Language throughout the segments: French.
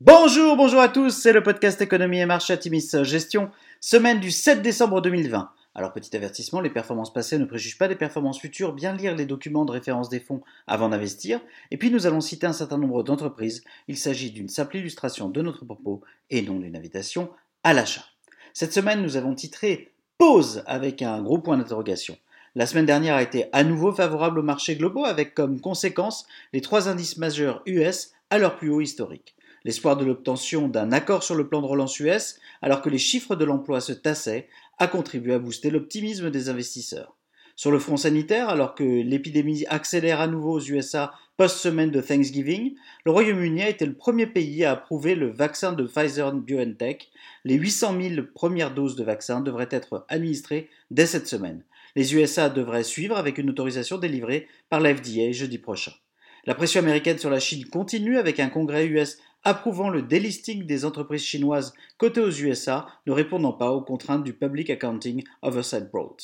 Bonjour, bonjour à tous, c'est le podcast Économie et Marché Atimis Gestion, semaine du 7 décembre 2020. Alors petit avertissement, les performances passées ne préjugent pas des performances futures, bien lire les documents de référence des fonds avant d'investir, et puis nous allons citer un certain nombre d'entreprises, il s'agit d'une simple illustration de notre propos et non d'une invitation à l'achat. Cette semaine nous avons titré Pause avec un gros point d'interrogation. La semaine dernière a été à nouveau favorable aux marchés globaux avec comme conséquence les trois indices majeurs US à leur plus haut historique. L'espoir de l'obtention d'un accord sur le plan de relance US, alors que les chiffres de l'emploi se tassaient, a contribué à booster l'optimisme des investisseurs. Sur le front sanitaire, alors que l'épidémie accélère à nouveau aux USA post-semaine de Thanksgiving, le Royaume-Uni a été le premier pays à approuver le vaccin de Pfizer BioNTech. Les 800 000 premières doses de vaccin devraient être administrées dès cette semaine. Les USA devraient suivre avec une autorisation délivrée par la FDA jeudi prochain. La pression américaine sur la Chine continue avec un congrès US approuvant le delisting des entreprises chinoises cotées aux USA ne répondant pas aux contraintes du Public Accounting Oversight Board.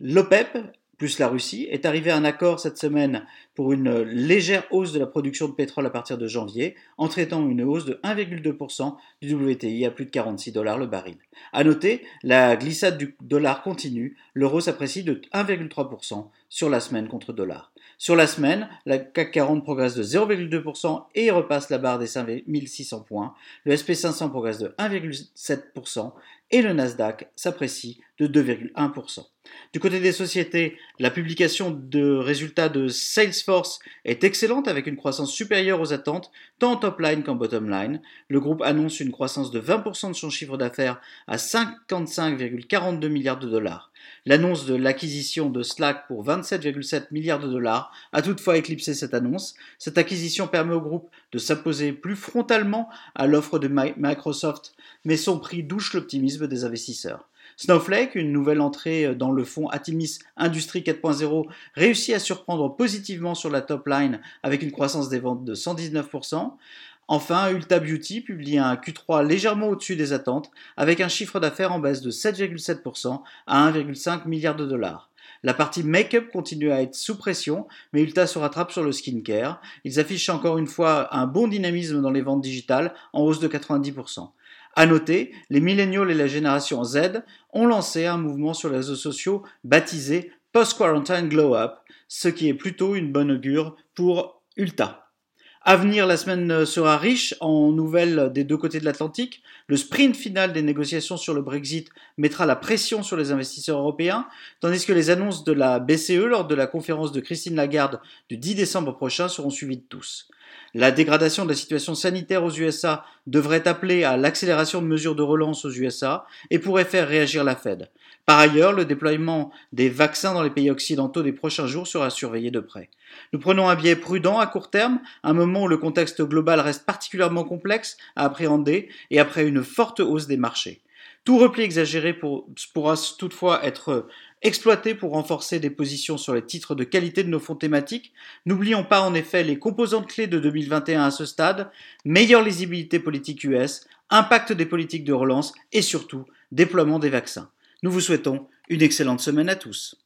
L'OPEP plus la Russie, est arrivé à un accord cette semaine pour une légère hausse de la production de pétrole à partir de janvier, entraînant une hausse de 1,2% du WTI à plus de 46 dollars le baril. À noter, la glissade du dollar continue, l'euro s'apprécie de 1,3% sur la semaine contre dollar. Sur la semaine, la CAC 40 progresse de 0,2% et repasse la barre des 5600 points. Le SP500 progresse de 1,7% et le Nasdaq s'apprécie de 2,1%. Du côté des sociétés, la publication de résultats de Salesforce est excellente avec une croissance supérieure aux attentes, tant en top line qu'en bottom line. Le groupe annonce une croissance de 20% de son chiffre d'affaires à 55,42 milliards de dollars. L'annonce de l'acquisition de Slack pour 27,7 milliards de dollars a toutefois éclipsé cette annonce. Cette acquisition permet au groupe de s'imposer plus frontalement à l'offre de Microsoft, mais son prix douche l'optimisme des investisseurs. Snowflake, une nouvelle entrée dans le fonds Atimis Industrie 4.0, réussit à surprendre positivement sur la top line avec une croissance des ventes de 119%. Enfin, Ulta Beauty publie un Q3 légèrement au-dessus des attentes, avec un chiffre d'affaires en baisse de 7,7% à 1,5 milliard de dollars. La partie make-up continue à être sous pression, mais Ulta se rattrape sur le skincare. Ils affichent encore une fois un bon dynamisme dans les ventes digitales, en hausse de 90%. À noter, les milléniaux et la génération Z ont lancé un mouvement sur les réseaux sociaux baptisé Post-Quarantine Glow Up, ce qui est plutôt une bonne augure pour Ulta. À venir, la semaine sera riche en nouvelles des deux côtés de l'Atlantique. Le sprint final des négociations sur le Brexit mettra la pression sur les investisseurs européens, tandis que les annonces de la BCE lors de la conférence de Christine Lagarde du 10 décembre prochain seront suivies de tous. La dégradation de la situation sanitaire aux USA devrait appeler à l'accélération de mesures de relance aux USA et pourrait faire réagir la Fed. Par ailleurs, le déploiement des vaccins dans les pays occidentaux des prochains jours sera surveillé de près. Nous prenons un biais prudent à court terme, un moment où le contexte global reste particulièrement complexe à appréhender et après une forte hausse des marchés. Tout repli exagéré pourra toutefois être exploité pour renforcer des positions sur les titres de qualité de nos fonds thématiques. N'oublions pas en effet les composantes clés de 2021 à ce stade, meilleure lisibilité politique US, impact des politiques de relance et surtout déploiement des vaccins. Nous vous souhaitons une excellente semaine à tous.